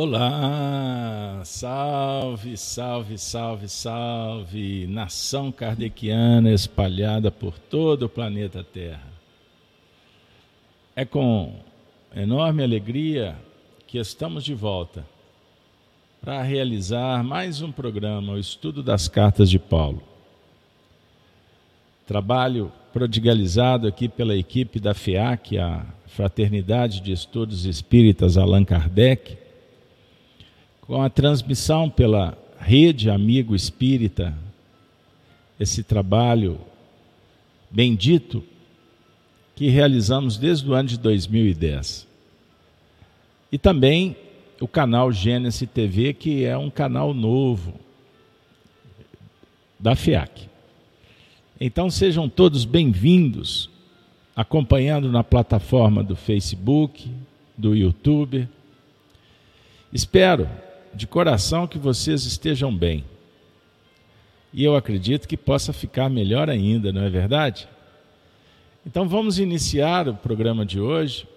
Olá, salve, salve, salve, salve, nação kardeciana espalhada por todo o planeta Terra. É com enorme alegria que estamos de volta para realizar mais um programa, o Estudo das Cartas de Paulo. Trabalho prodigalizado aqui pela equipe da FEAC, a Fraternidade de Estudos Espíritas Allan Kardec com a transmissão pela rede Amigo Espírita, esse trabalho bendito que realizamos desde o ano de 2010. E também o canal Gênesis TV, que é um canal novo da FIAC. Então sejam todos bem-vindos, acompanhando na plataforma do Facebook, do YouTube. Espero de coração que vocês estejam bem. E eu acredito que possa ficar melhor ainda, não é verdade? Então vamos iniciar o programa de hoje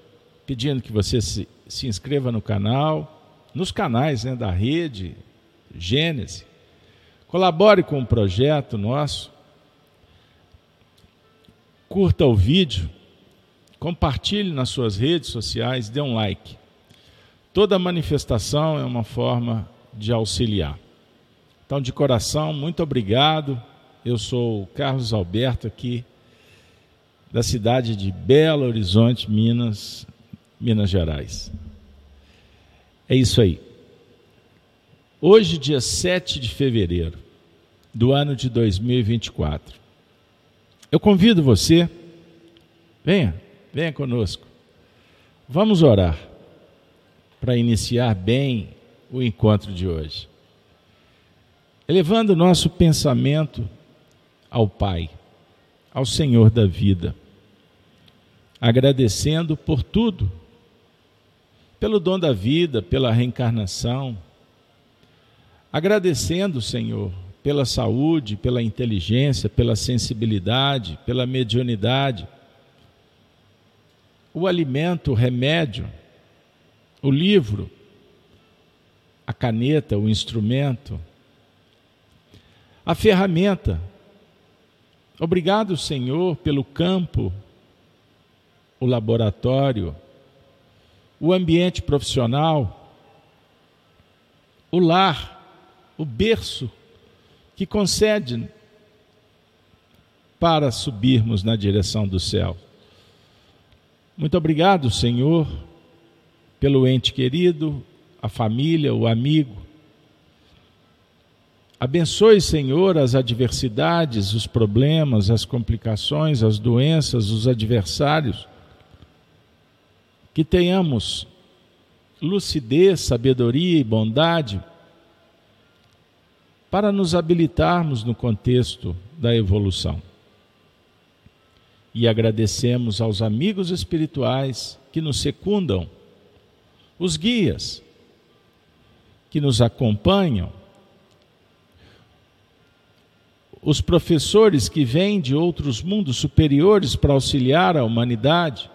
pedindo que você se, se inscreva no canal, nos canais né, da rede Gênesis, colabore com o projeto nosso, curta o vídeo, compartilhe nas suas redes sociais, dê um like. Toda manifestação é uma forma de auxiliar. Então, de coração, muito obrigado. Eu sou o Carlos Alberto aqui da cidade de Belo Horizonte, Minas, Minas Gerais. É isso aí. Hoje, dia 7 de fevereiro do ano de 2024. Eu convido você, venha, venha conosco. Vamos orar para iniciar bem o encontro de hoje. Elevando nosso pensamento ao Pai, ao Senhor da vida, agradecendo por tudo, pelo dom da vida, pela reencarnação, agradecendo, Senhor, pela saúde, pela inteligência, pela sensibilidade, pela mediunidade, o alimento, o remédio o livro, a caneta, o instrumento, a ferramenta. Obrigado, Senhor, pelo campo, o laboratório, o ambiente profissional, o lar, o berço que concede para subirmos na direção do céu. Muito obrigado, Senhor pelo ente querido, a família, o amigo. Abençoe, Senhor, as adversidades, os problemas, as complicações, as doenças, os adversários. Que tenhamos lucidez, sabedoria e bondade para nos habilitarmos no contexto da evolução. E agradecemos aos amigos espirituais que nos secundam os guias que nos acompanham, os professores que vêm de outros mundos superiores para auxiliar a humanidade.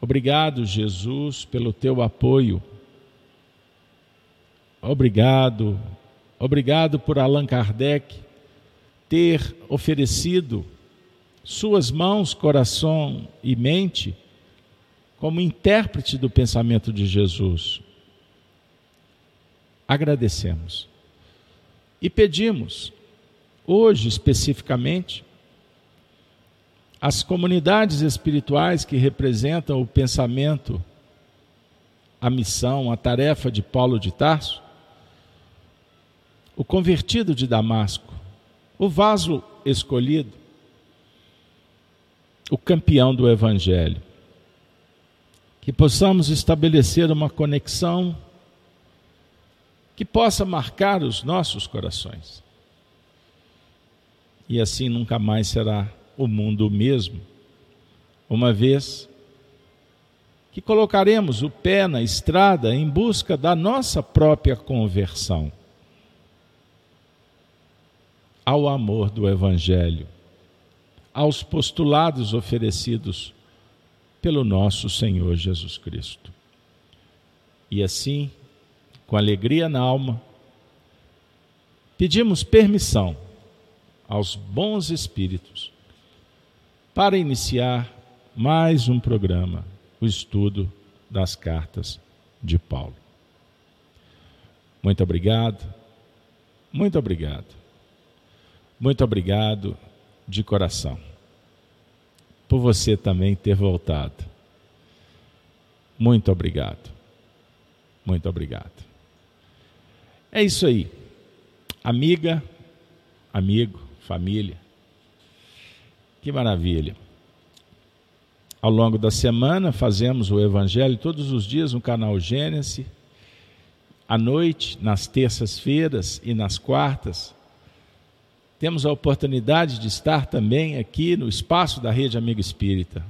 Obrigado, Jesus, pelo teu apoio. Obrigado, obrigado por Allan Kardec ter oferecido suas mãos, coração e mente como intérprete do pensamento de Jesus. Agradecemos. E pedimos, hoje especificamente, as comunidades espirituais que representam o pensamento, a missão, a tarefa de Paulo de Tarso, o convertido de Damasco, o vaso escolhido, o campeão do Evangelho que possamos estabelecer uma conexão que possa marcar os nossos corações. E assim nunca mais será o mundo o mesmo, uma vez que colocaremos o pé na estrada em busca da nossa própria conversão ao amor do Evangelho, aos postulados oferecidos pelo nosso Senhor Jesus Cristo. E assim, com alegria na alma, pedimos permissão aos bons espíritos para iniciar mais um programa, o estudo das cartas de Paulo. Muito obrigado, muito obrigado, muito obrigado de coração por você também ter voltado. Muito obrigado, muito obrigado. É isso aí, amiga, amigo, família. Que maravilha. Ao longo da semana fazemos o Evangelho todos os dias no canal Gênesis. À noite, nas terças-feiras e nas quartas, temos a oportunidade de estar também aqui no espaço da Rede Amigo Espírita,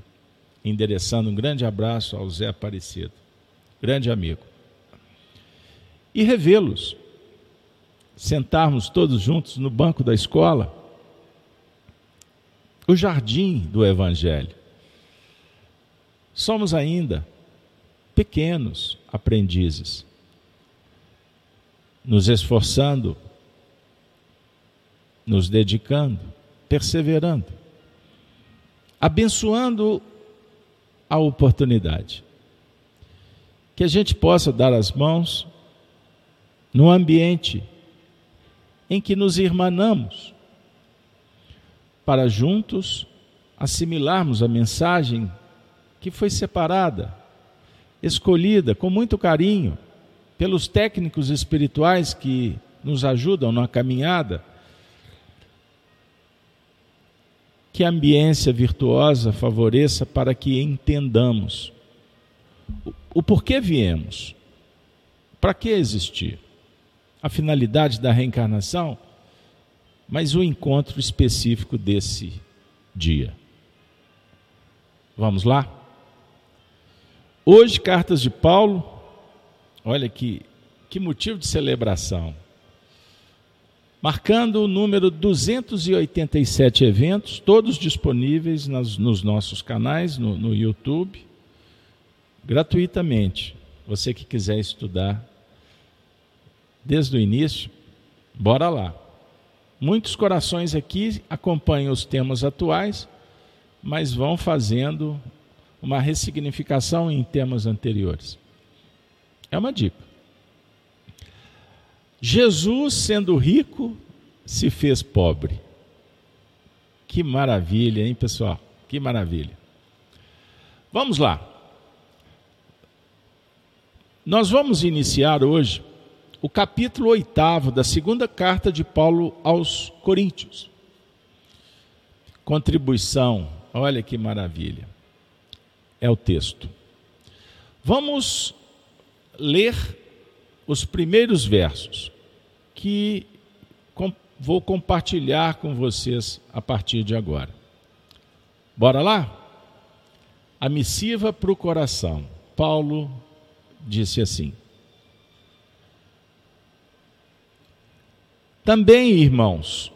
endereçando um grande abraço ao Zé Aparecido, grande amigo. E revê-los, sentarmos todos juntos no banco da escola, o jardim do Evangelho Somos ainda pequenos aprendizes, nos esforçando, nos dedicando, perseverando, abençoando a oportunidade. Que a gente possa dar as mãos no ambiente em que nos irmanamos, para juntos assimilarmos a mensagem que foi separada, escolhida com muito carinho pelos técnicos espirituais que nos ajudam na caminhada. Que a ambiência virtuosa favoreça para que entendamos o porquê viemos, para que existir, a finalidade da reencarnação, mas o encontro específico desse dia. Vamos lá? Hoje, cartas de Paulo, olha que, que motivo de celebração. Marcando o número 287 eventos, todos disponíveis nas, nos nossos canais, no, no YouTube, gratuitamente. Você que quiser estudar desde o início, bora lá. Muitos corações aqui acompanham os temas atuais, mas vão fazendo uma ressignificação em temas anteriores. É uma dica. Jesus, sendo rico, se fez pobre. Que maravilha, hein, pessoal? Que maravilha. Vamos lá. Nós vamos iniciar hoje o capítulo oitavo da segunda carta de Paulo aos Coríntios. Contribuição, olha que maravilha é o texto. Vamos ler os primeiros versos que vou compartilhar com vocês a partir de agora. Bora lá? A missiva para o coração. Paulo disse assim: Também, irmãos,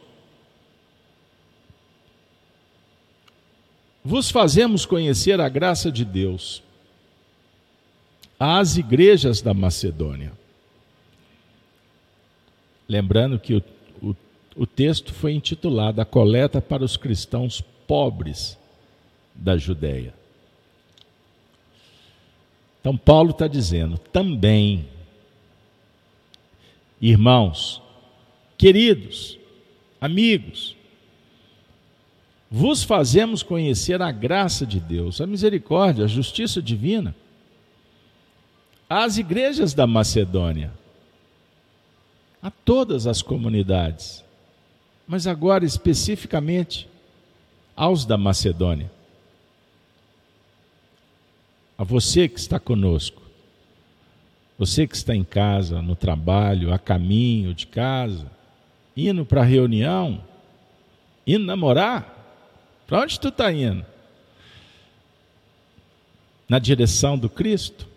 vos fazemos conhecer a graça de Deus às igrejas da Macedônia. Lembrando que o, o, o texto foi intitulado A Coleta para os Cristãos Pobres da Judéia. Então, Paulo está dizendo também, irmãos, queridos, amigos, vos fazemos conhecer a graça de Deus, a misericórdia, a justiça divina, às igrejas da Macedônia, a todas as comunidades, mas agora especificamente aos da Macedônia. A você que está conosco, você que está em casa, no trabalho, a caminho de casa, indo para a reunião, indo namorar, para onde tu está indo? Na direção do Cristo?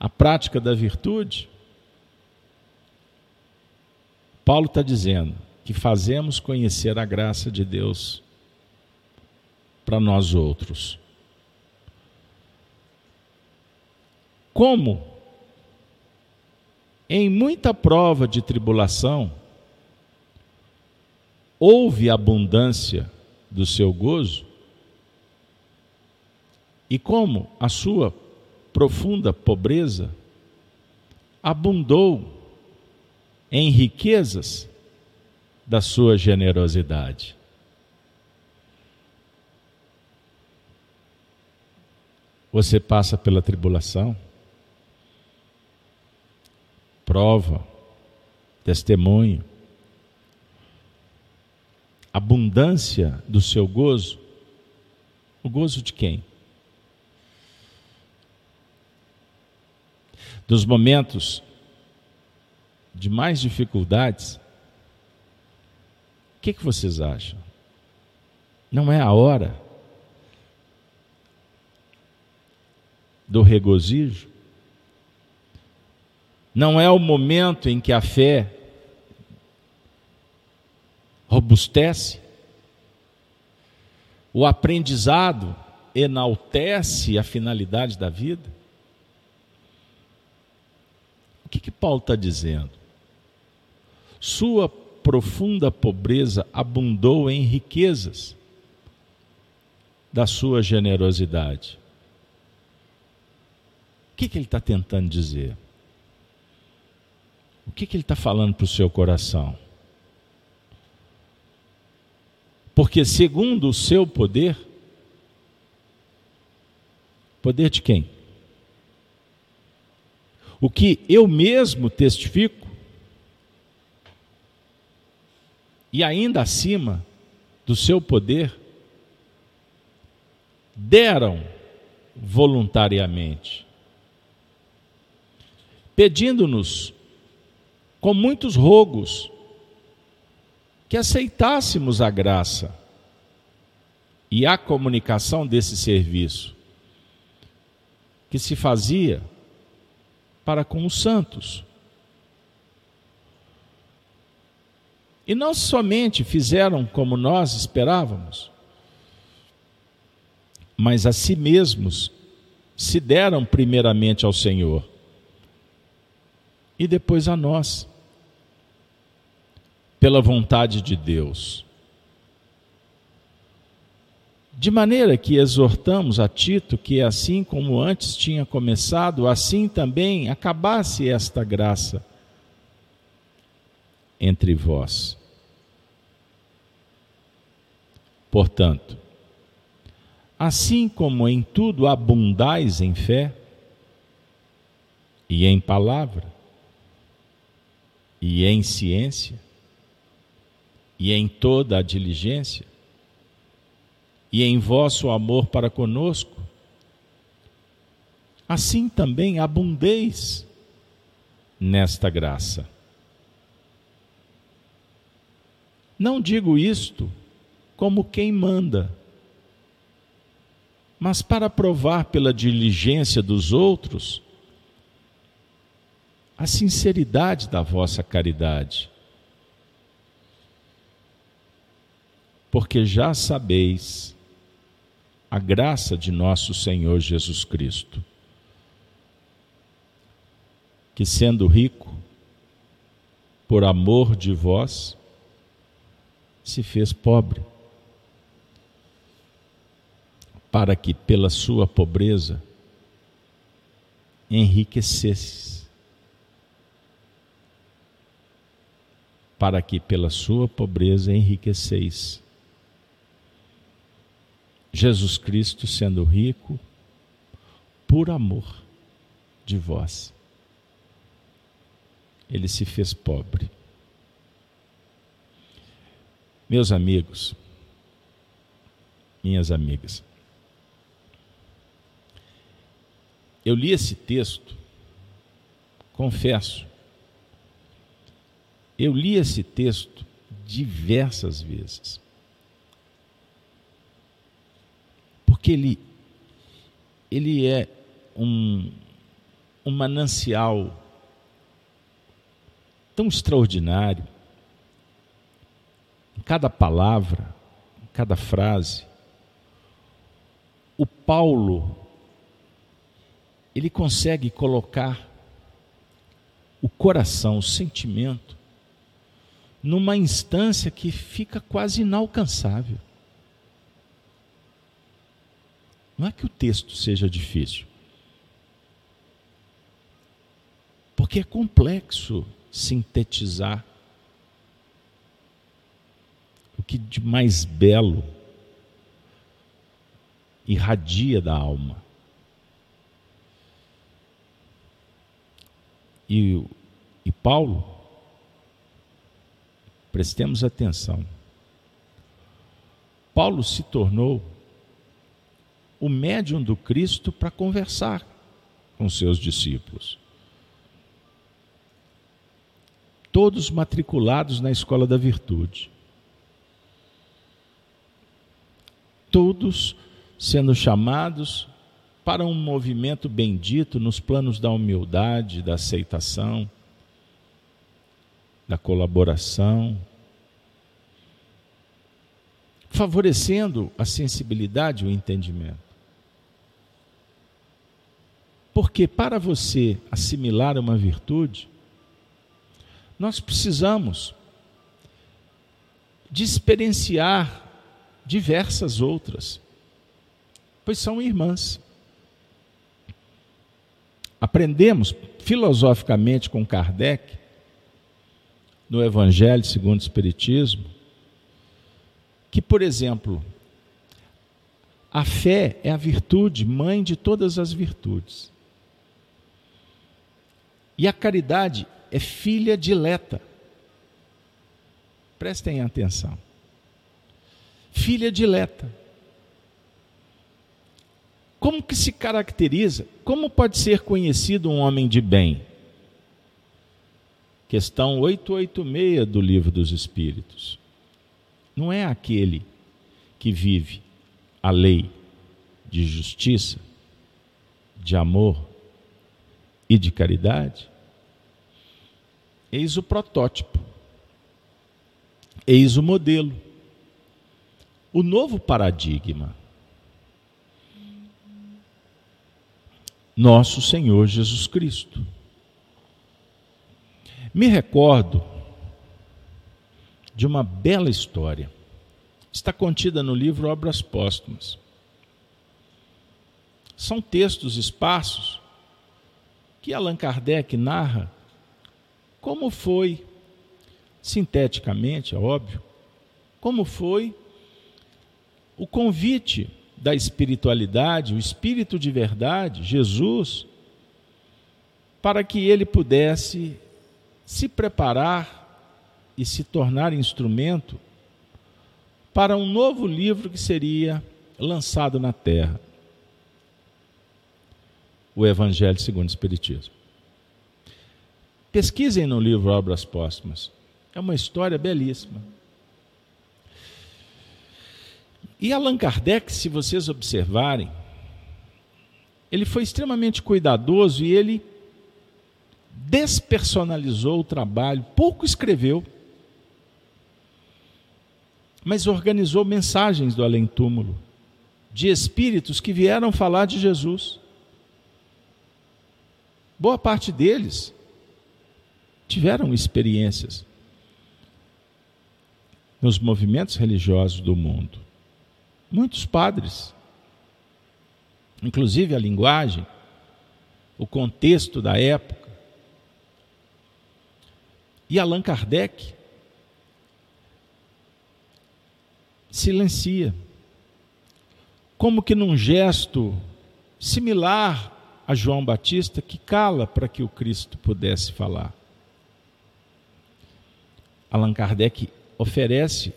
A prática da virtude? Paulo está dizendo que fazemos conhecer a graça de Deus para nós outros. Como Em muita prova de tribulação, houve abundância do seu gozo, e como a sua profunda pobreza abundou em riquezas da sua generosidade. Você passa pela tribulação, prova, testemunho, abundância do seu gozo. O gozo de quem? Dos momentos de mais dificuldades, o que, que vocês acham? Não é a hora do regozijo? Não é o momento em que a fé robustece? O aprendizado enaltece a finalidade da vida? O que, que Paulo está dizendo? Sua profunda pobreza abundou em riquezas da sua generosidade. O que, que ele está tentando dizer? O que, que ele está falando para o seu coração? Porque, segundo o seu poder, poder de quem? O que eu mesmo testifico, e ainda acima do seu poder, deram voluntariamente, pedindo-nos com muitos rogos que aceitássemos a graça e a comunicação desse serviço que se fazia para com os santos. E não somente fizeram como nós esperávamos, mas a si mesmos se deram primeiramente ao Senhor e depois a nós, pela vontade de Deus. De maneira que exortamos a Tito que, assim como antes tinha começado, assim também acabasse esta graça entre vós. Portanto, assim como em tudo abundais em fé e em palavra, e em ciência, e em toda a diligência, e em vosso amor para conosco, assim também abundeis nesta graça. Não digo isto como quem manda, mas para provar pela diligência dos outros a sinceridade da vossa caridade. Porque já sabeis a graça de nosso Senhor Jesus Cristo, que sendo rico, por amor de vós, se fez pobre, para que pela sua pobreza enriquecesse para que pela sua pobreza enriqueceis. Jesus Cristo, sendo rico, por amor de vós, ele se fez pobre. Meus amigos, minhas amigas, eu li esse texto, confesso, eu li esse texto diversas vezes. Porque ele, ele é um, um manancial tão extraordinário. Em cada palavra, em cada frase, o Paulo, ele consegue colocar o coração, o sentimento, numa instância que fica quase inalcançável. Não é que o texto seja difícil, porque é complexo sintetizar o que de mais belo irradia da alma. E, e Paulo, prestemos atenção, Paulo se tornou o médium do Cristo para conversar com seus discípulos. Todos matriculados na escola da virtude. Todos sendo chamados para um movimento bendito nos planos da humildade, da aceitação, da colaboração, favorecendo a sensibilidade e o entendimento. Porque para você assimilar uma virtude, nós precisamos de experienciar diversas outras pois são irmãs. Aprendemos filosoficamente com Kardec, no Evangelho segundo o Espiritismo, que, por exemplo, a fé é a virtude, mãe de todas as virtudes. E a caridade é filha dileta. Prestem atenção. Filha dileta. Como que se caracteriza? Como pode ser conhecido um homem de bem? Questão 886 do Livro dos Espíritos. Não é aquele que vive a lei de justiça, de amor e de caridade? Eis o protótipo. Eis o modelo. O novo paradigma nosso Senhor Jesus Cristo. Me recordo de uma bela história. Está contida no livro Obras Póstumas. São textos esparsos que Allan Kardec narra como foi, sinteticamente, é óbvio, como foi o convite da espiritualidade, o Espírito de verdade, Jesus, para que ele pudesse se preparar e se tornar instrumento para um novo livro que seria lançado na terra o Evangelho segundo o Espiritismo. Pesquisem no livro Obras Póstumas. É uma história belíssima. E Allan Kardec, se vocês observarem, ele foi extremamente cuidadoso e ele despersonalizou o trabalho, pouco escreveu, mas organizou mensagens do além-túmulo, de espíritos que vieram falar de Jesus. Boa parte deles tiveram experiências nos movimentos religiosos do mundo. Muitos padres, inclusive a linguagem, o contexto da época. E Allan Kardec silencia, como que num gesto similar a João Batista, que cala para que o Cristo pudesse falar. Allan Kardec oferece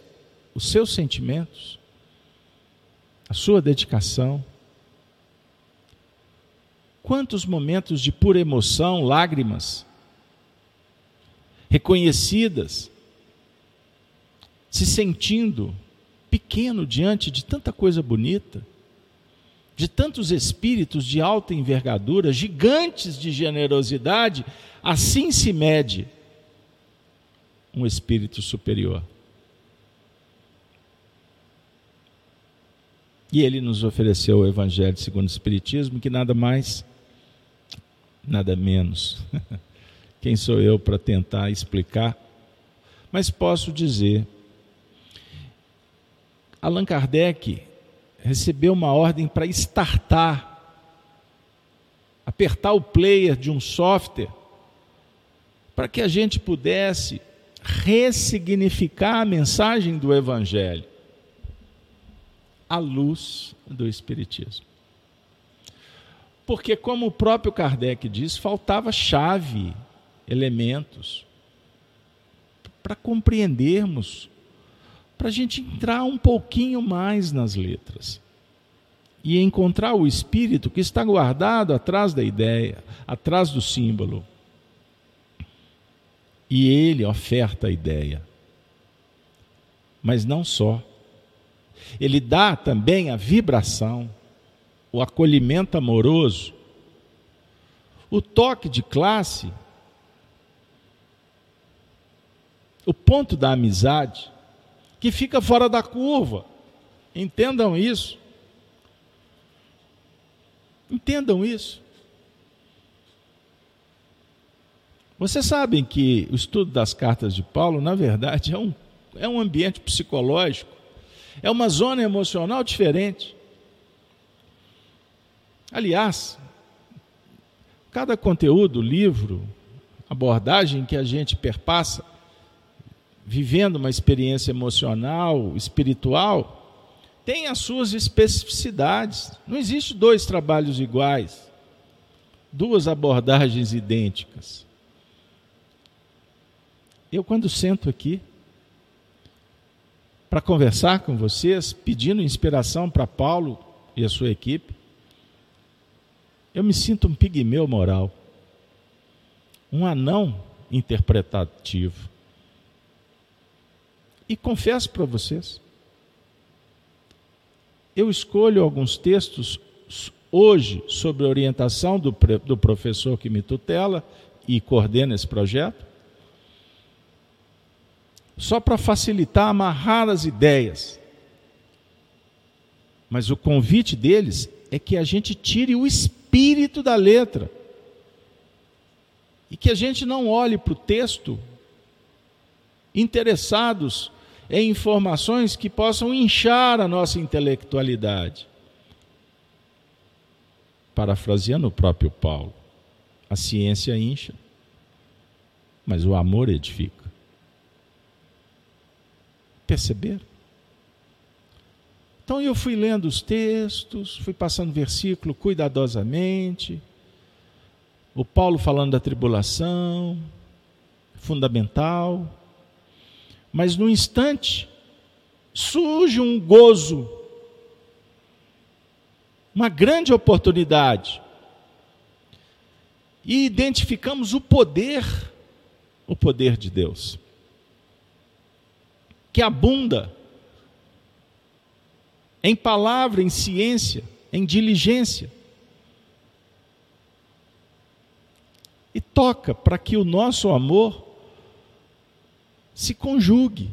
os seus sentimentos, a sua dedicação. Quantos momentos de pura emoção, lágrimas, reconhecidas, se sentindo pequeno diante de tanta coisa bonita, de tantos espíritos de alta envergadura, gigantes de generosidade, assim se mede um espírito superior. E ele nos ofereceu o Evangelho segundo o Espiritismo, que nada mais, nada menos Quem sou eu para tentar explicar? Mas posso dizer: Allan Kardec recebeu uma ordem para startar, apertar o player de um software, para que a gente pudesse ressignificar a mensagem do Evangelho à luz do Espiritismo. Porque, como o próprio Kardec diz, faltava chave, elementos, para compreendermos, para a gente entrar um pouquinho mais nas letras e encontrar o espírito que está guardado atrás da ideia, atrás do símbolo. E ele oferta a ideia. Mas não só. Ele dá também a vibração, o acolhimento amoroso, o toque de classe, o ponto da amizade, que fica fora da curva. Entendam isso. Entendam isso. Vocês sabem que o estudo das cartas de Paulo, na verdade, é um, é um ambiente psicológico, é uma zona emocional diferente. Aliás, cada conteúdo, livro, abordagem que a gente perpassa, vivendo uma experiência emocional, espiritual, tem as suas especificidades. Não existe dois trabalhos iguais, duas abordagens idênticas. Eu, quando sento aqui para conversar com vocês, pedindo inspiração para Paulo e a sua equipe, eu me sinto um pigmeu moral, um anão interpretativo. E confesso para vocês, eu escolho alguns textos hoje sobre orientação do, do professor que me tutela e coordena esse projeto, só para facilitar, amarrar as ideias. Mas o convite deles é que a gente tire o espírito da letra. E que a gente não olhe para o texto interessados em informações que possam inchar a nossa intelectualidade. Parafraseando o próprio Paulo, a ciência incha, mas o amor edifica. Perceberam? Então eu fui lendo os textos, fui passando versículo cuidadosamente. O Paulo falando da tribulação, fundamental. Mas no instante surge um gozo, uma grande oportunidade. E identificamos o poder, o poder de Deus que abunda em palavra, em ciência, em diligência. E toca para que o nosso amor se conjugue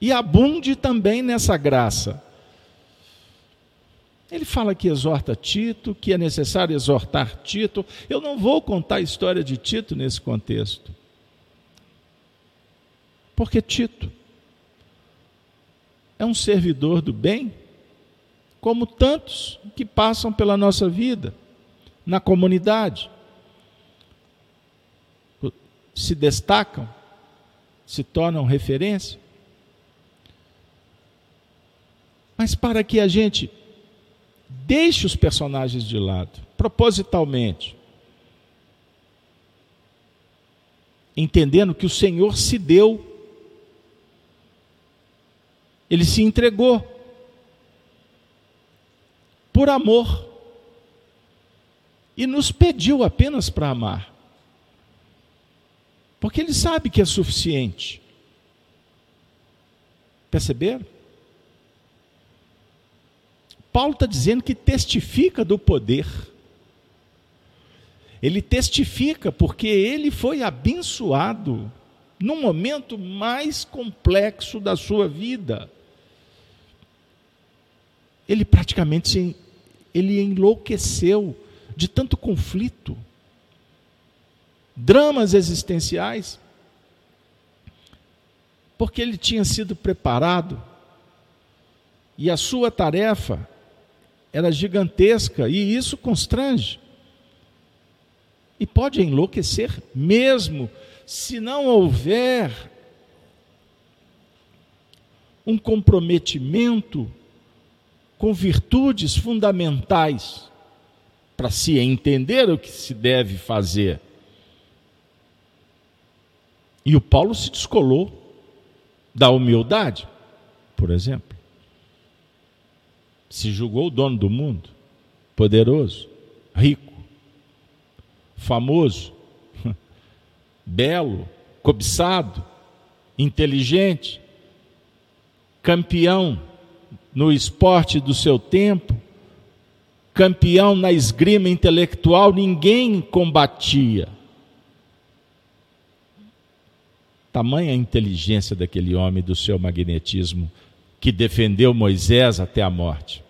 e abunde também nessa graça. Ele fala que exorta Tito, que é necessário exortar Tito. Eu não vou contar a história de Tito nesse contexto. Porque Tito é um servidor do bem, como tantos que passam pela nossa vida, na comunidade. Se destacam, se tornam referência. Mas para que a gente deixe os personagens de lado, propositalmente, entendendo que o Senhor se deu ele se entregou por amor e nos pediu apenas para amar. Porque ele sabe que é suficiente. Perceberam? Paulo está dizendo que testifica do poder. Ele testifica porque ele foi abençoado no momento mais complexo da sua vida ele praticamente ele enlouqueceu de tanto conflito. dramas existenciais, porque ele tinha sido preparado e a sua tarefa era gigantesca e isso constrange. E pode enlouquecer mesmo se não houver um comprometimento com virtudes fundamentais para se entender o que se deve fazer. E o Paulo se descolou da humildade, por exemplo. Se julgou o dono do mundo, poderoso, rico, famoso, belo, cobiçado, inteligente, campeão no esporte do seu tempo, campeão na esgrima intelectual, ninguém combatia. Tamanha inteligência daquele homem, do seu magnetismo, que defendeu Moisés até a morte.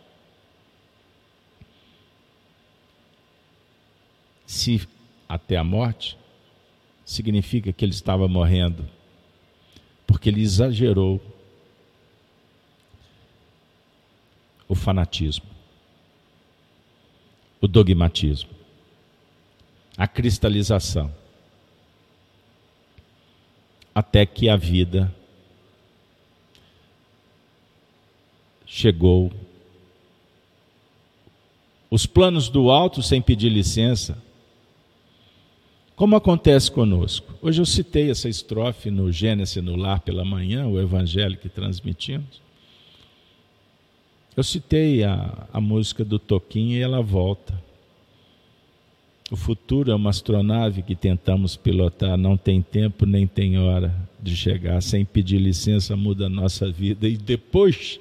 Se até a morte, significa que ele estava morrendo, porque ele exagerou o fanatismo, o dogmatismo, a cristalização, até que a vida chegou. Os planos do alto sem pedir licença, como acontece conosco. Hoje eu citei essa estrofe no Gênesis no Lar pela manhã, o evangelho que transmitimos. Eu citei a, a música do Toquinho e ela volta. O futuro é uma astronave que tentamos pilotar, não tem tempo nem tem hora de chegar. Sem pedir licença, muda a nossa vida. E depois,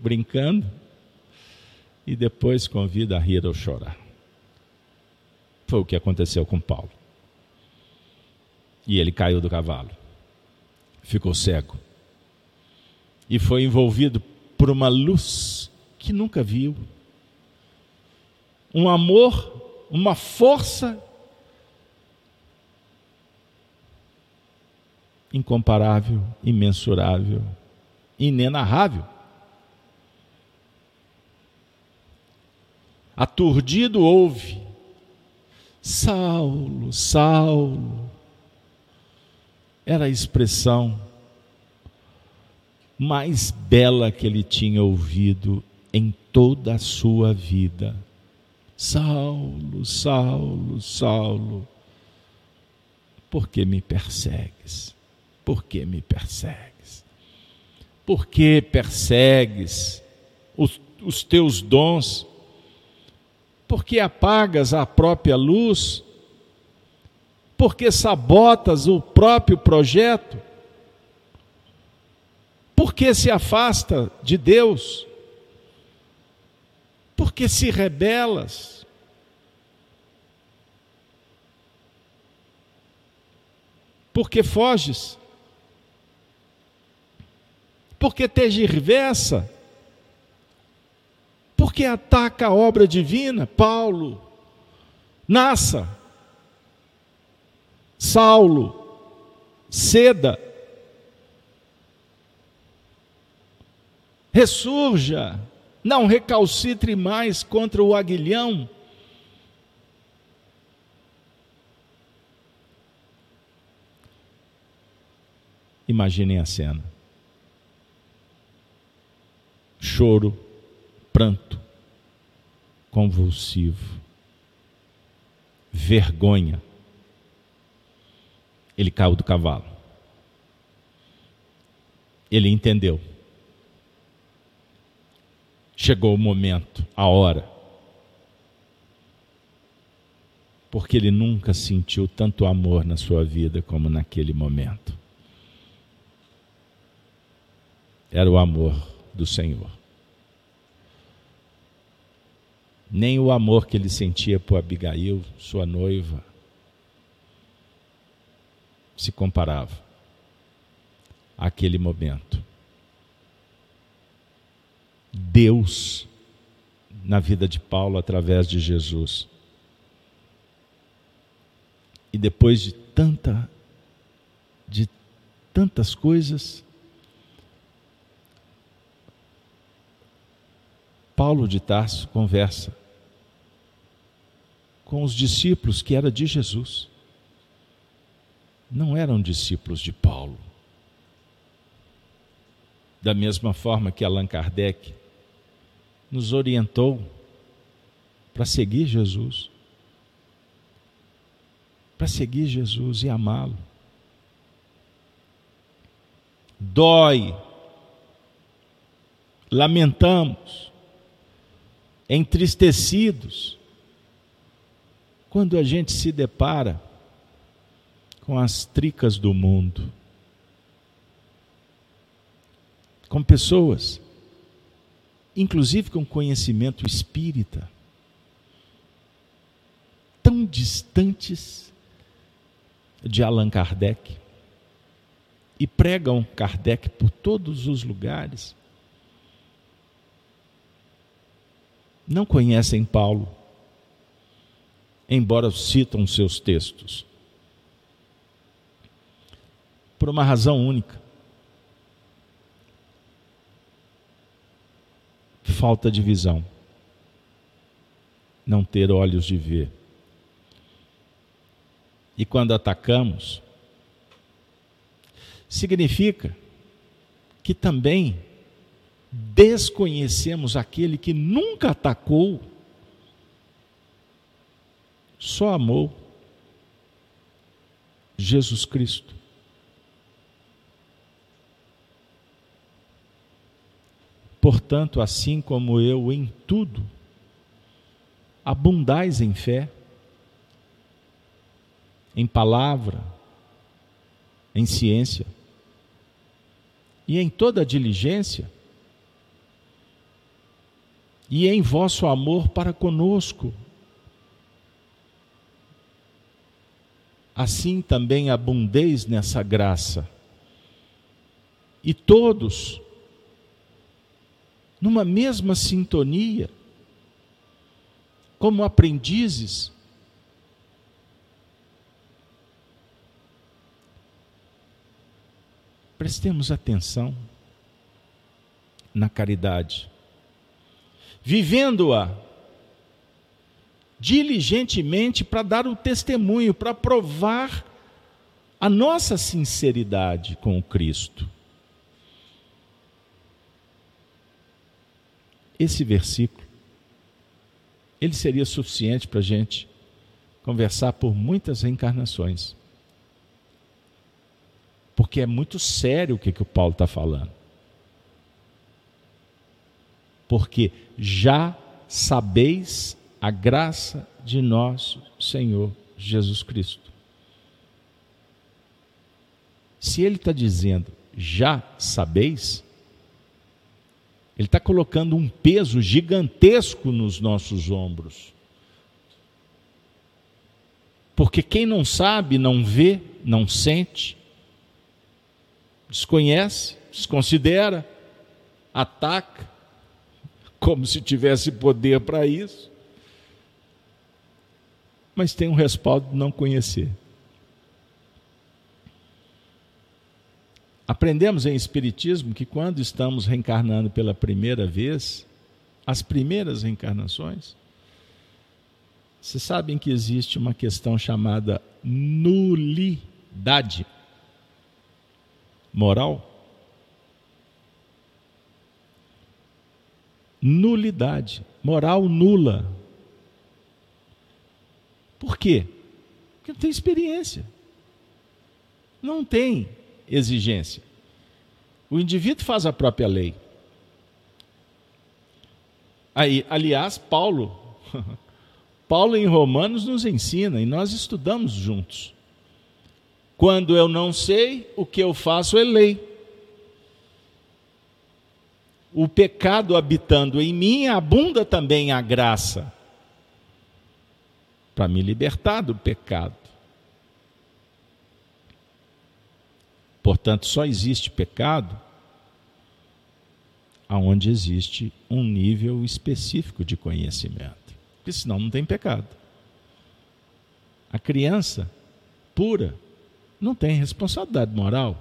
brincando, e depois convida a rir ou chorar. Foi o que aconteceu com Paulo. E ele caiu do cavalo, ficou cego. E foi envolvido por uma luz que nunca viu. Um amor, uma força incomparável, imensurável, inenarrável. Aturdido ouve: Saulo, Saulo. Era a expressão mais bela que ele tinha ouvido em toda a sua vida. Saulo, Saulo, Saulo, por que me persegues? Por que me persegues? Por que persegues os, os teus dons? Por que apagas a própria luz? Por que sabotas o próprio projeto? Por que se afasta de Deus? Porque se rebelas. Porque foges. Porque tergiversa. Porque ataca a obra divina. Paulo, nasça. Saulo, ceda. Ressurja não recalcitre mais contra o aguilhão. Imaginem a cena: choro, pranto, convulsivo, vergonha. Ele caiu do cavalo. Ele entendeu. Chegou o momento, a hora. Porque ele nunca sentiu tanto amor na sua vida como naquele momento. Era o amor do Senhor. Nem o amor que ele sentia por Abigail, sua noiva, se comparava àquele momento. Deus na vida de Paulo através de Jesus. E depois de tanta de tantas coisas, Paulo de Tarso conversa com os discípulos que era de Jesus. Não eram discípulos de Paulo. Da mesma forma que Allan Kardec nos orientou para seguir Jesus, para seguir Jesus e amá-lo. Dói, lamentamos, entristecidos, quando a gente se depara com as tricas do mundo, com pessoas, inclusive com conhecimento espírita, tão distantes de Allan Kardec e pregam Kardec por todos os lugares. Não conhecem Paulo, embora citam seus textos. Por uma razão única. Falta de visão. Não ter olhos de ver. E quando atacamos, significa que também desconhecemos aquele que nunca atacou, só amou Jesus Cristo. Portanto, assim como eu em tudo, abundais em fé, em palavra, em ciência e em toda diligência, e em vosso amor para conosco. Assim também abundeis nessa graça. E todos, numa mesma sintonia, como aprendizes, prestemos atenção na caridade vivendo-a diligentemente para dar o testemunho, para provar a nossa sinceridade com o Cristo. Esse versículo, ele seria suficiente para a gente conversar por muitas reencarnações. Porque é muito sério o que, que o Paulo está falando porque já sabeis a graça de nosso Senhor Jesus Cristo. Se ele está dizendo já sabeis, ele está colocando um peso gigantesco nos nossos ombros. Porque quem não sabe, não vê, não sente, desconhece, desconsidera, ataca, como se tivesse poder para isso, mas tem um respaldo de não conhecer. Aprendemos em Espiritismo que quando estamos reencarnando pela primeira vez, as primeiras reencarnações, vocês sabem que existe uma questão chamada nulidade moral? nulidade, moral nula. Por quê? Porque não tem experiência. Não tem exigência. O indivíduo faz a própria lei. Aí, aliás, Paulo, Paulo em Romanos nos ensina e nós estudamos juntos. Quando eu não sei, o que eu faço é lei o pecado habitando em mim, abunda também a graça para me libertar do pecado. Portanto, só existe pecado aonde existe um nível específico de conhecimento. Porque senão não tem pecado. A criança pura não tem responsabilidade moral.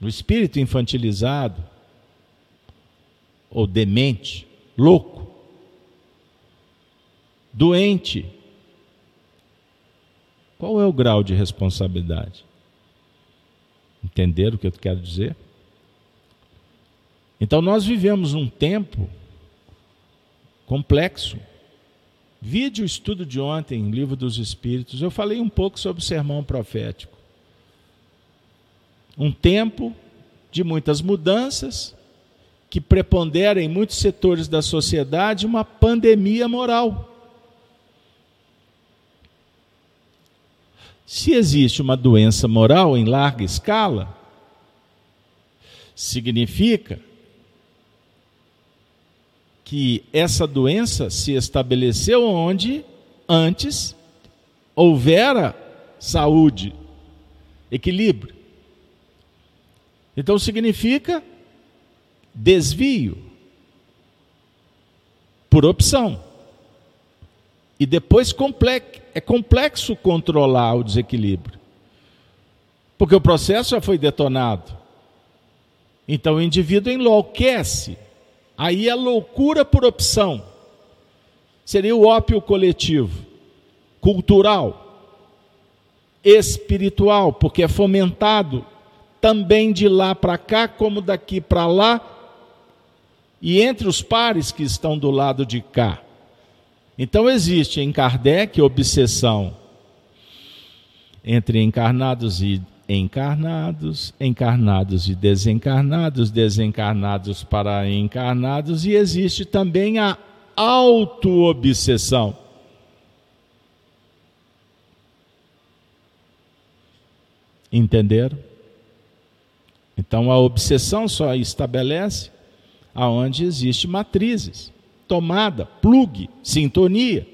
O espírito infantilizado ou demente, louco, doente, qual é o grau de responsabilidade? Entenderam o que eu quero dizer? Então nós vivemos um tempo complexo. Vide o estudo de ontem, Livro dos Espíritos. Eu falei um pouco sobre o sermão profético. Um tempo de muitas mudanças que prepondera em muitos setores da sociedade uma pandemia moral. Se existe uma doença moral em larga escala, significa que essa doença se estabeleceu onde antes houvera saúde, equilíbrio. Então significa desvio por opção. E depois é complexo controlar o desequilíbrio. Porque o processo já foi detonado. Então o indivíduo enlouquece. Aí é loucura por opção. Seria o ópio coletivo, cultural, espiritual, porque é fomentado também de lá para cá, como daqui para lá, e entre os pares que estão do lado de cá. Então existe em Kardec obsessão entre encarnados e encarnados, encarnados e desencarnados, desencarnados para encarnados, e existe também a auto-obsessão. Entenderam? Então a obsessão só estabelece aonde existe matrizes tomada, plug, sintonia.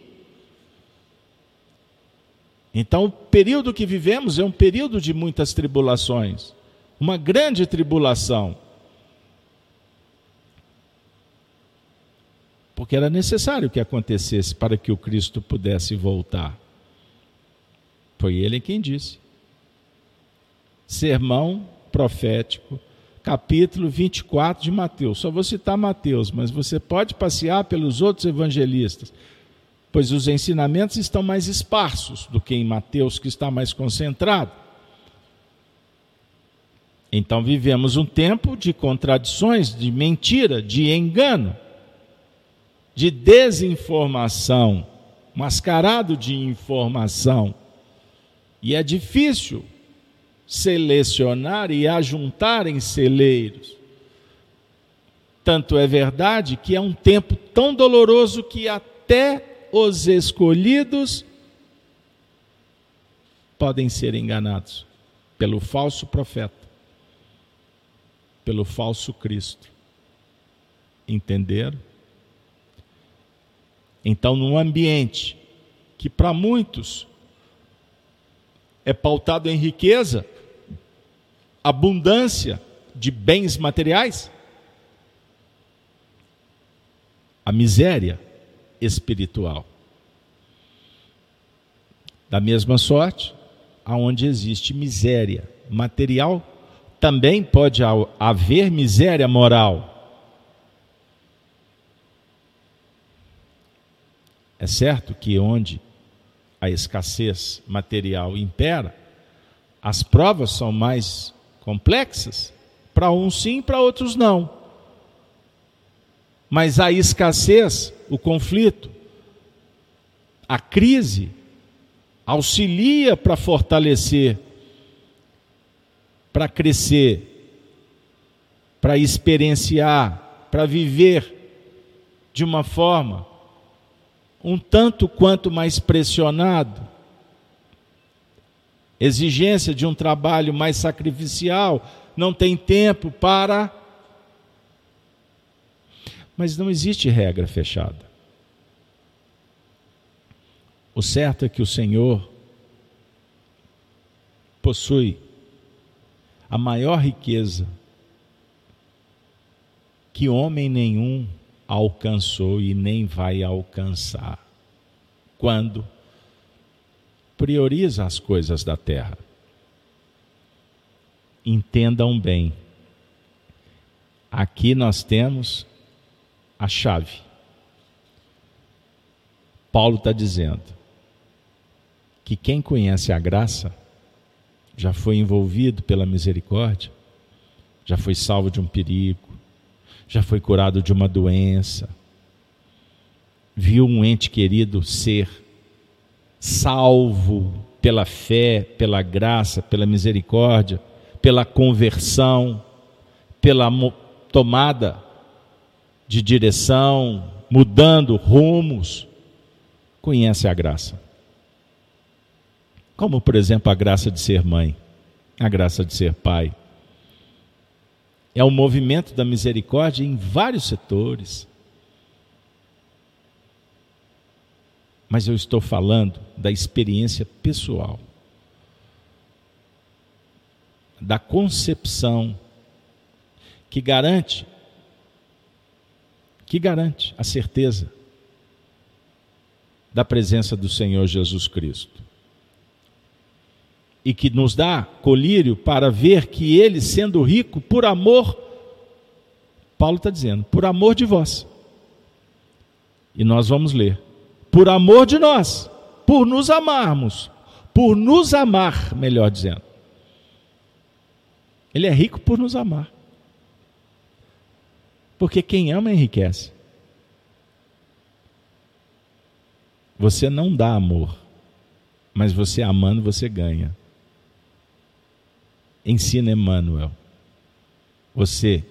Então, o período que vivemos é um período de muitas tribulações, uma grande tribulação. Porque era necessário que acontecesse para que o Cristo pudesse voltar. Foi ele quem disse. Sermão profético capítulo 24 de Mateus. Só vou citar Mateus, mas você pode passear pelos outros evangelistas, pois os ensinamentos estão mais esparsos do que em Mateus, que está mais concentrado. Então vivemos um tempo de contradições, de mentira, de engano, de desinformação, mascarado de informação. E é difícil selecionar e ajuntar em celeiros. Tanto é verdade que é um tempo tão doloroso que até os escolhidos podem ser enganados pelo falso profeta, pelo falso Cristo. Entenderam? Então, num ambiente que para muitos é pautado em riqueza, abundância de bens materiais, a miséria espiritual. Da mesma sorte, aonde existe miséria material, também pode haver miséria moral. É certo que onde a escassez material impera, as provas são mais complexas. Para uns sim, para outros não. Mas a escassez, o conflito, a crise, auxilia para fortalecer, para crescer, para experienciar, para viver de uma forma um tanto quanto mais pressionado, exigência de um trabalho mais sacrificial, não tem tempo para. Mas não existe regra fechada. O certo é que o Senhor possui a maior riqueza que homem nenhum alcançou e nem vai alcançar. Quando prioriza as coisas da terra. Entendam bem. Aqui nós temos a chave. Paulo está dizendo que quem conhece a graça já foi envolvido pela misericórdia, já foi salvo de um perigo, já foi curado de uma doença, viu um ente querido ser salvo pela fé, pela graça, pela misericórdia, pela conversão, pela tomada de direção, mudando rumos, conhece a graça. Como, por exemplo, a graça de ser mãe, a graça de ser pai. É um movimento da misericórdia em vários setores. Mas eu estou falando da experiência pessoal, da concepção que garante que garante a certeza da presença do Senhor Jesus Cristo. E que nos dá colírio para ver que ele, sendo rico, por amor, Paulo está dizendo, por amor de vós. E nós vamos ler por amor de nós, por nos amarmos, por nos amar, melhor dizendo. Ele é rico por nos amar. Porque quem ama enriquece. Você não dá amor, mas você amando você ganha. Ensina Emmanuel. Você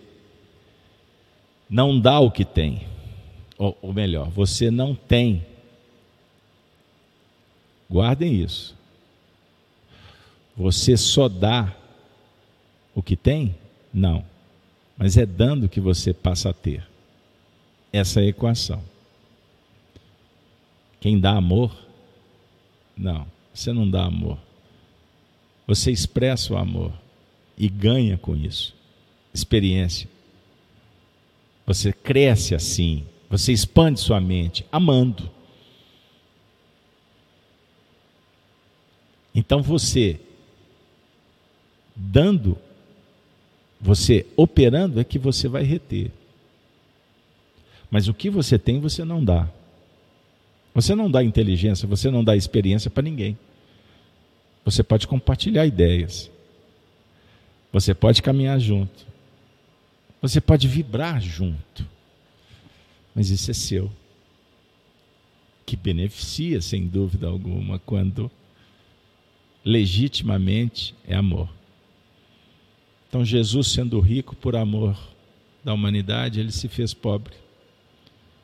não dá o que tem, ou, ou melhor, você não tem Guardem isso. Você só dá o que tem? Não. Mas é dando que você passa a ter. Essa é a equação. Quem dá amor? Não, você não dá amor. Você expressa o amor e ganha com isso experiência. Você cresce assim, você expande sua mente amando. Então você dando, você operando é que você vai reter. Mas o que você tem, você não dá. Você não dá inteligência, você não dá experiência para ninguém. Você pode compartilhar ideias. Você pode caminhar junto. Você pode vibrar junto. Mas isso é seu. Que beneficia, sem dúvida alguma, quando legitimamente é amor. Então, Jesus, sendo rico por amor da humanidade, ele se fez pobre.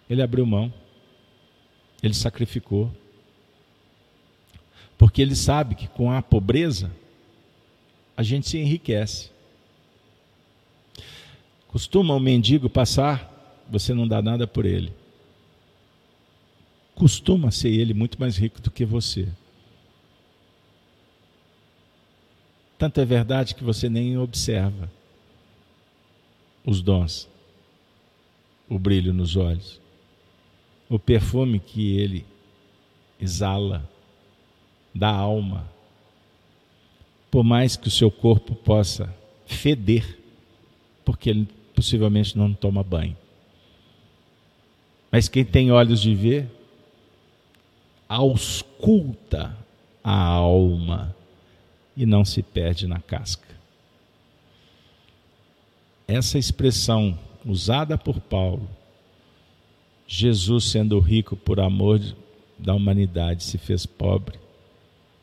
Ele abriu mão. Ele sacrificou. Porque ele sabe que com a pobreza a gente se enriquece. Costuma um mendigo passar, você não dá nada por ele. Costuma ser ele muito mais rico do que você. Tanto é verdade que você nem observa os dons, o brilho nos olhos, o perfume que ele exala da alma. Por mais que o seu corpo possa feder, porque ele possivelmente não toma banho. Mas quem tem olhos de ver, ausculta a alma e não se perde na casca. Essa expressão usada por Paulo, Jesus sendo rico por amor da humanidade se fez pobre,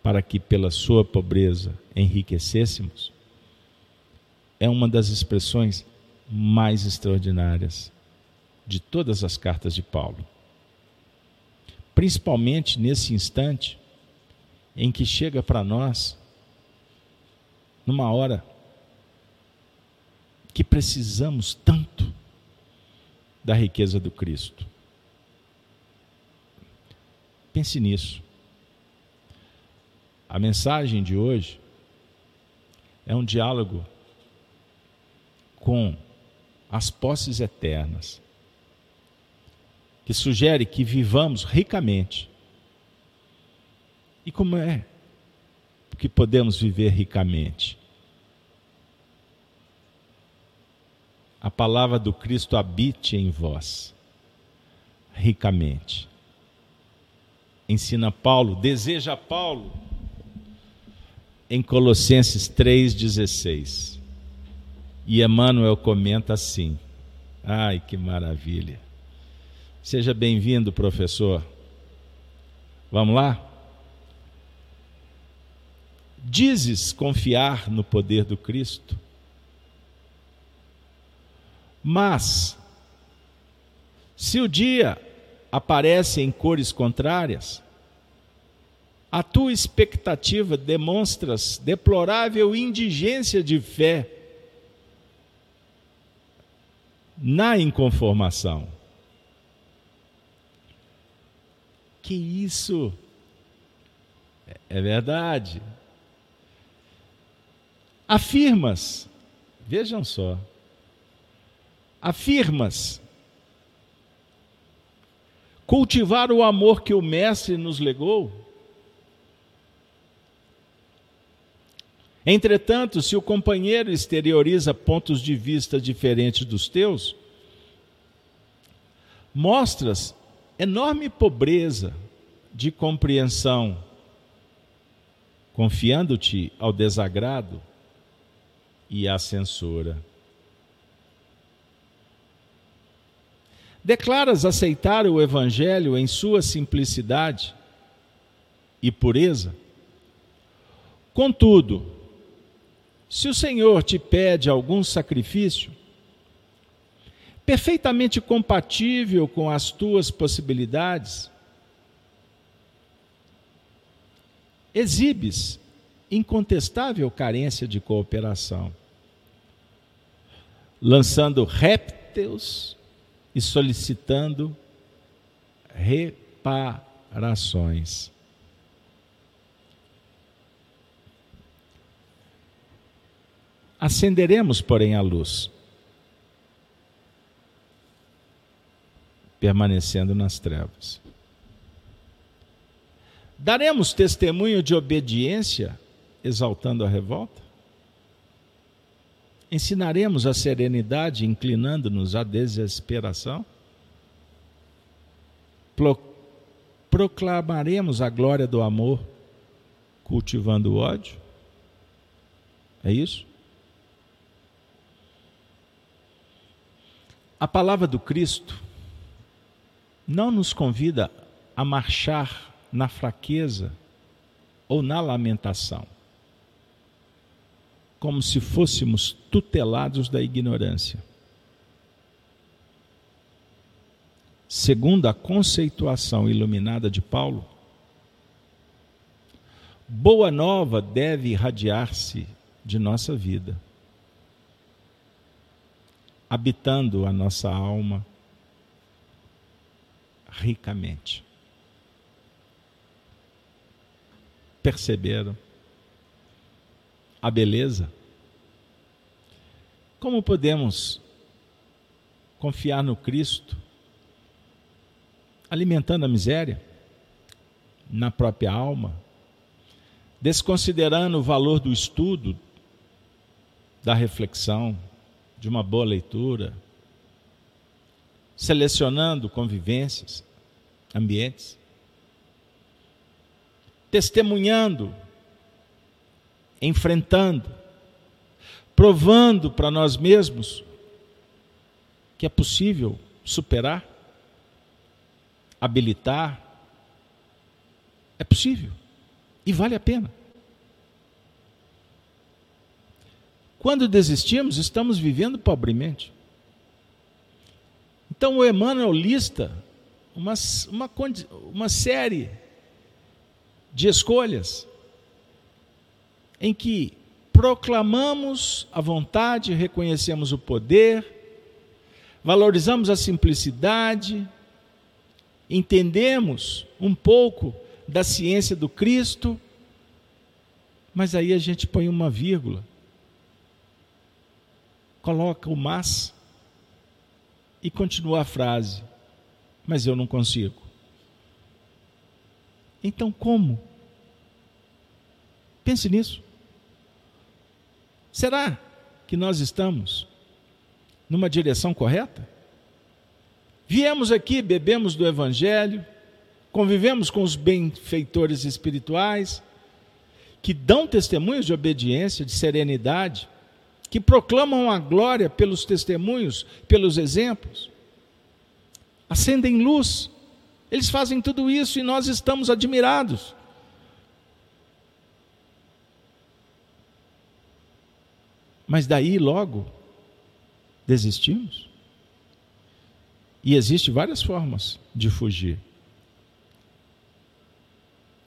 para que pela sua pobreza enriquecêssemos, é uma das expressões mais extraordinárias de todas as cartas de Paulo. Principalmente nesse instante em que chega para nós numa hora que precisamos tanto da riqueza do Cristo. Pense nisso. A mensagem de hoje é um diálogo com as posses eternas, que sugere que vivamos ricamente. E como é que podemos viver ricamente. A palavra do Cristo habite em vós, ricamente. Ensina Paulo, deseja Paulo, em Colossenses 3,16. E Emmanuel comenta assim: ai que maravilha. Seja bem-vindo, professor. Vamos lá? Dizes confiar no poder do Cristo, mas, se o dia aparece em cores contrárias, a tua expectativa demonstras deplorável indigência de fé na inconformação. Que isso? É verdade. Afirmas, vejam só, afirmas cultivar o amor que o Mestre nos legou. Entretanto, se o companheiro exterioriza pontos de vista diferentes dos teus, mostras enorme pobreza de compreensão, confiando-te ao desagrado e à censura. Declaras aceitar o Evangelho em sua simplicidade e pureza? Contudo, se o Senhor te pede algum sacrifício, perfeitamente compatível com as tuas possibilidades, exibes incontestável carência de cooperação, lançando répteis e solicitando reparações. Acenderemos, porém, a luz, permanecendo nas trevas. Daremos testemunho de obediência, exaltando a revolta? Ensinaremos a serenidade, inclinando-nos à desesperação? Proclamaremos a glória do amor, cultivando o ódio? É isso? A palavra do Cristo não nos convida a marchar na fraqueza ou na lamentação, como se fôssemos tutelados da ignorância. Segundo a conceituação iluminada de Paulo, boa nova deve irradiar-se de nossa vida habitando a nossa alma ricamente. Perceberam a beleza? Como podemos confiar no Cristo, alimentando a miséria na própria alma, desconsiderando o valor do estudo, da reflexão, de uma boa leitura, selecionando convivências, ambientes, testemunhando, enfrentando, provando para nós mesmos que é possível superar, habilitar, é possível e vale a pena. Quando desistimos, estamos vivendo pobremente. Então o Emmanuel lista uma, uma, uma série de escolhas em que proclamamos a vontade, reconhecemos o poder, valorizamos a simplicidade, entendemos um pouco da ciência do Cristo, mas aí a gente põe uma vírgula coloca o mas e continua a frase, mas eu não consigo. Então, como? Pense nisso. Será que nós estamos numa direção correta? Viemos aqui, bebemos do Evangelho, convivemos com os benfeitores espirituais, que dão testemunhos de obediência, de serenidade, que proclamam a glória pelos testemunhos, pelos exemplos, acendem luz. Eles fazem tudo isso e nós estamos admirados. Mas daí logo desistimos. E existe várias formas de fugir.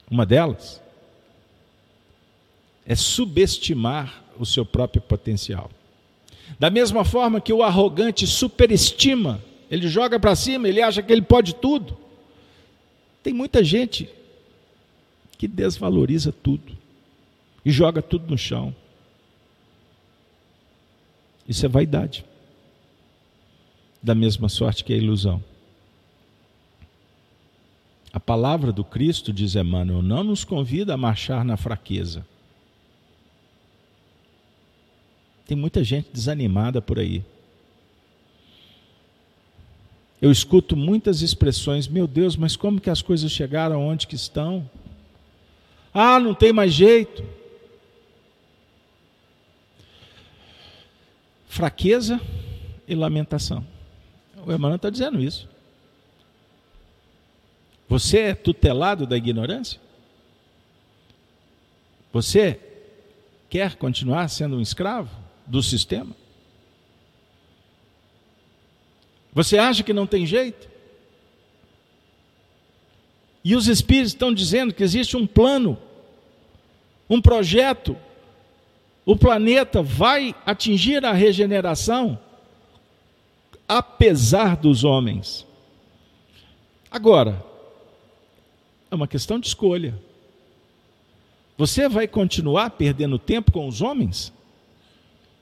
Uma delas é subestimar o seu próprio potencial. Da mesma forma que o arrogante superestima, ele joga para cima, ele acha que ele pode tudo. Tem muita gente que desvaloriza tudo e joga tudo no chão. Isso é vaidade. Da mesma sorte que a ilusão. A palavra do Cristo, diz Emmanuel, não nos convida a marchar na fraqueza. Tem muita gente desanimada por aí. Eu escuto muitas expressões, meu Deus, mas como que as coisas chegaram onde que estão? Ah, não tem mais jeito. Fraqueza e lamentação. O Emmanuel está dizendo isso. Você é tutelado da ignorância? Você quer continuar sendo um escravo? do sistema? Você acha que não tem jeito? E os espíritos estão dizendo que existe um plano, um projeto. O planeta vai atingir a regeneração, apesar dos homens. Agora, é uma questão de escolha. Você vai continuar perdendo tempo com os homens?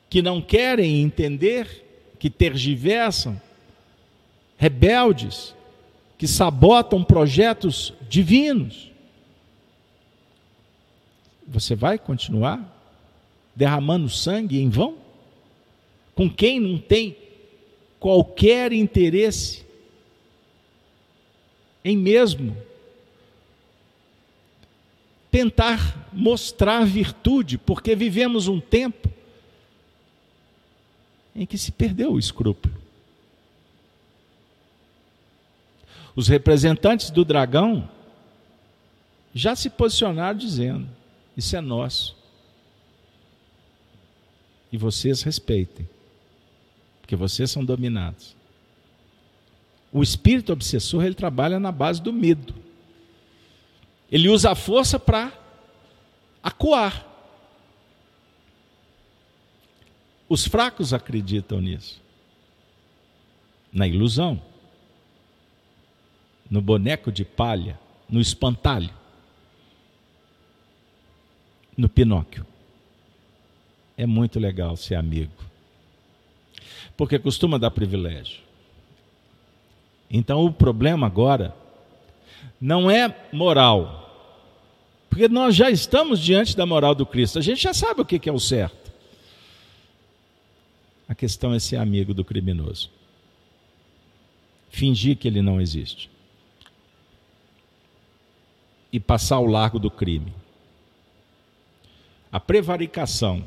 que não querem entender, que tergiversam, rebeldes, que sabotam projetos divinos. Você vai continuar derramando sangue em vão? Com quem não tem qualquer interesse em mesmo tentar mostrar virtude, porque vivemos um tempo em que se perdeu o escrúpulo. Os representantes do dragão já se posicionaram dizendo: Isso é nosso. E vocês respeitem, porque vocês são dominados. O espírito obsessor ele trabalha na base do medo. Ele usa a força para acuar. Os fracos acreditam nisso. Na ilusão, no boneco de palha, no espantalho, no Pinóquio. É muito legal ser amigo, porque costuma dar privilégio. Então o problema agora não é moral, porque nós já estamos diante da moral do Cristo, a gente já sabe o que é o certo. A questão é ser amigo do criminoso. Fingir que ele não existe. E passar ao largo do crime. A prevaricação,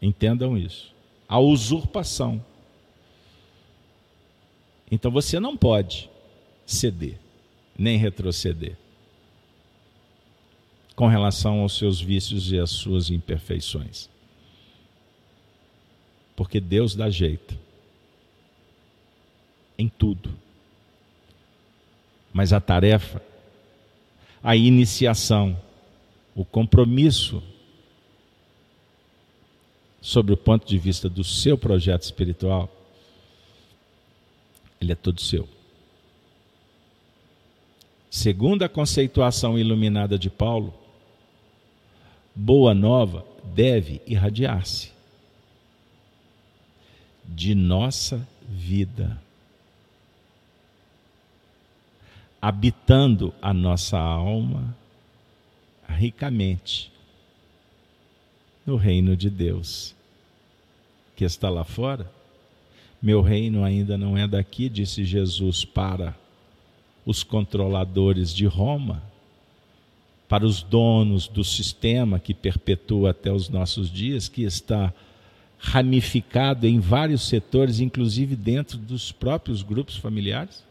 entendam isso. A usurpação. Então você não pode ceder, nem retroceder com relação aos seus vícios e às suas imperfeições porque Deus dá jeito em tudo. Mas a tarefa, a iniciação, o compromisso, sobre o ponto de vista do seu projeto espiritual, ele é todo seu. Segundo a conceituação iluminada de Paulo, boa nova deve irradiar-se de nossa vida, habitando a nossa alma ricamente, no reino de Deus, que está lá fora. Meu reino ainda não é daqui, disse Jesus para os controladores de Roma, para os donos do sistema que perpetua até os nossos dias, que está ramificado em vários setores, inclusive dentro dos próprios grupos familiares,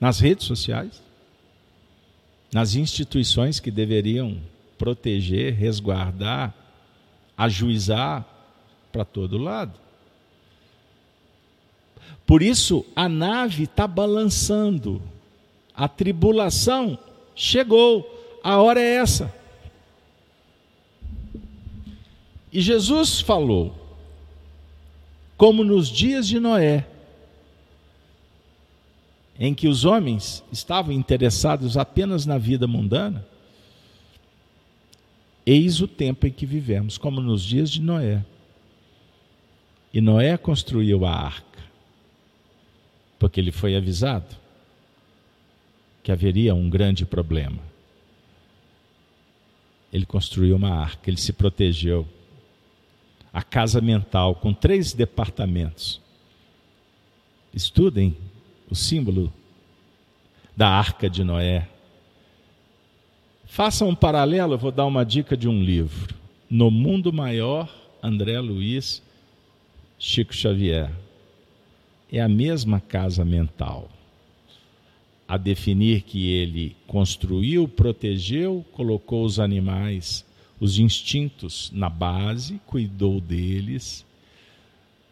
nas redes sociais, nas instituições que deveriam proteger, resguardar, ajuizar para todo lado. Por isso a nave está balançando, a tribulação chegou, a hora é essa. E Jesus falou, como nos dias de Noé, em que os homens estavam interessados apenas na vida mundana, eis o tempo em que vivemos, como nos dias de Noé. E Noé construiu a arca, porque ele foi avisado que haveria um grande problema. Ele construiu uma arca, ele se protegeu. A casa mental, com três departamentos. Estudem o símbolo da arca de Noé. Faça um paralelo, eu vou dar uma dica de um livro. No Mundo Maior, André Luiz, Chico Xavier. É a mesma casa mental. A definir que ele construiu, protegeu, colocou os animais, os instintos na base, cuidou deles.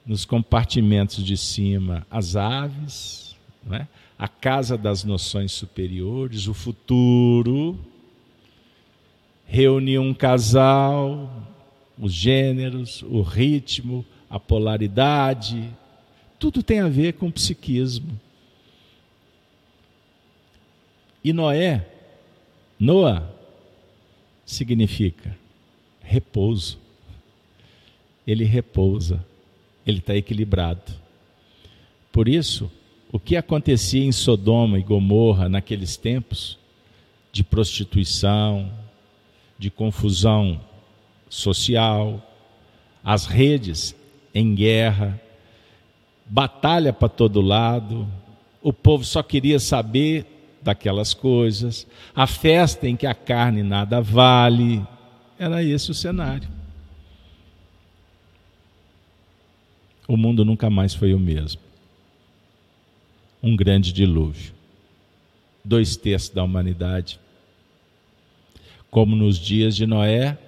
Nos compartimentos de cima, as aves, é? a casa das noções superiores, o futuro, reunir um casal, os gêneros, o ritmo, a polaridade, tudo tem a ver com psiquismo. E Noé, Noa, significa repouso. Ele repousa, ele está equilibrado. Por isso, o que acontecia em Sodoma e Gomorra naqueles tempos, de prostituição, de confusão social, as redes em guerra, batalha para todo lado, o povo só queria saber daquelas coisas, a festa em que a carne nada vale, era esse o cenário. O mundo nunca mais foi o mesmo um grande dilúvio. Dois terços da humanidade. Como nos dias de Noé,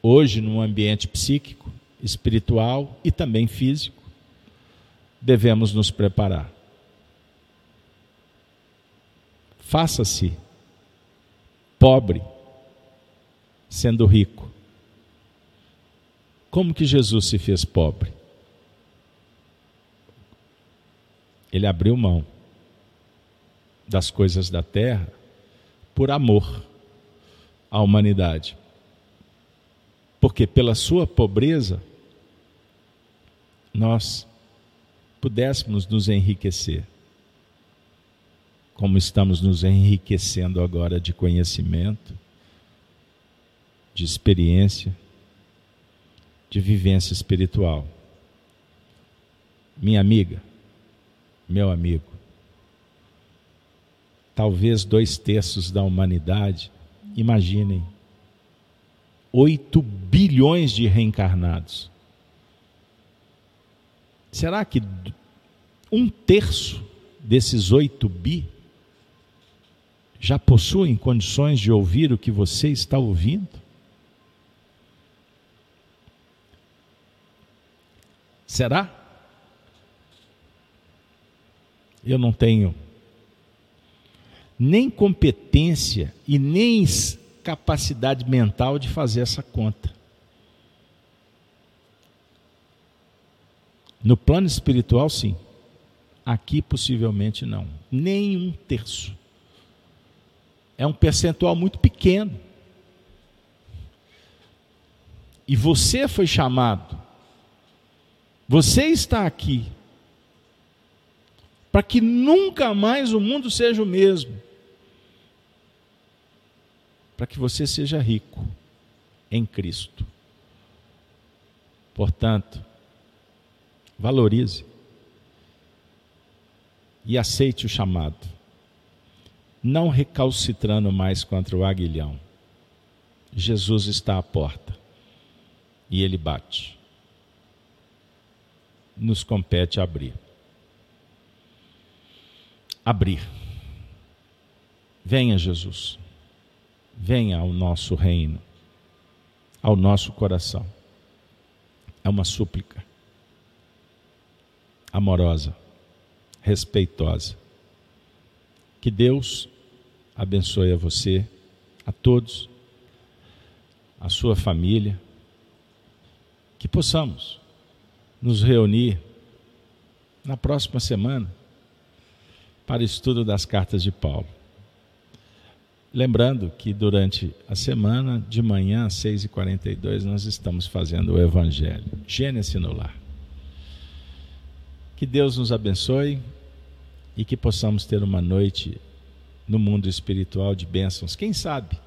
hoje, num ambiente psíquico, espiritual e também físico, devemos nos preparar. Faça-se pobre, sendo rico. Como que Jesus se fez pobre? Ele abriu mão das coisas da terra por amor à humanidade. Porque pela sua pobreza nós pudéssemos nos enriquecer, como estamos nos enriquecendo agora de conhecimento, de experiência, de vivência espiritual. Minha amiga, meu amigo, talvez dois terços da humanidade, imaginem, 8 bilhões de reencarnados. Será que um terço desses 8 bi já possuem condições de ouvir o que você está ouvindo? Será? eu não tenho nem competência e nem capacidade mental de fazer essa conta. No plano espiritual, sim. Aqui, possivelmente, não. Nem um terço. É um percentual muito pequeno. E você foi chamado. Você está aqui para que nunca mais o mundo seja o mesmo. Para que você seja rico em Cristo. Portanto, valorize e aceite o chamado, não recalcitrando mais contra o aguilhão. Jesus está à porta e ele bate. Nos compete abrir. Abrir. Venha, Jesus. Venha ao nosso reino, ao nosso coração. É uma súplica amorosa, respeitosa. Que Deus abençoe a você, a todos, a sua família, que possamos nos reunir na próxima semana para estudo das cartas de Paulo. Lembrando que durante a semana, de manhã às 6h42, nós estamos fazendo o Evangelho. Gênesis no lar. Que Deus nos abençoe e que possamos ter uma noite no mundo espiritual de bênçãos. Quem sabe?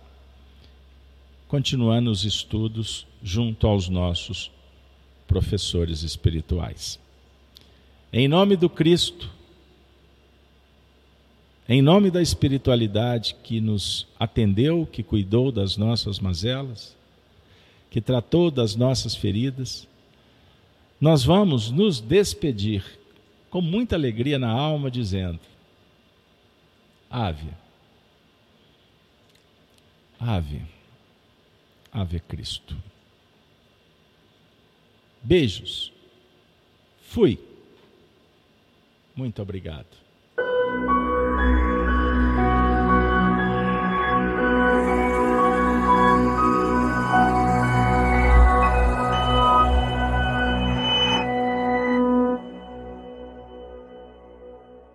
Continuando os estudos junto aos nossos professores espirituais. Em nome do Cristo, em nome da espiritualidade que nos atendeu, que cuidou das nossas mazelas, que tratou das nossas feridas, nós vamos nos despedir com muita alegria na alma, dizendo: Ave, Ave, Ave Cristo. Beijos. Fui. Muito obrigado.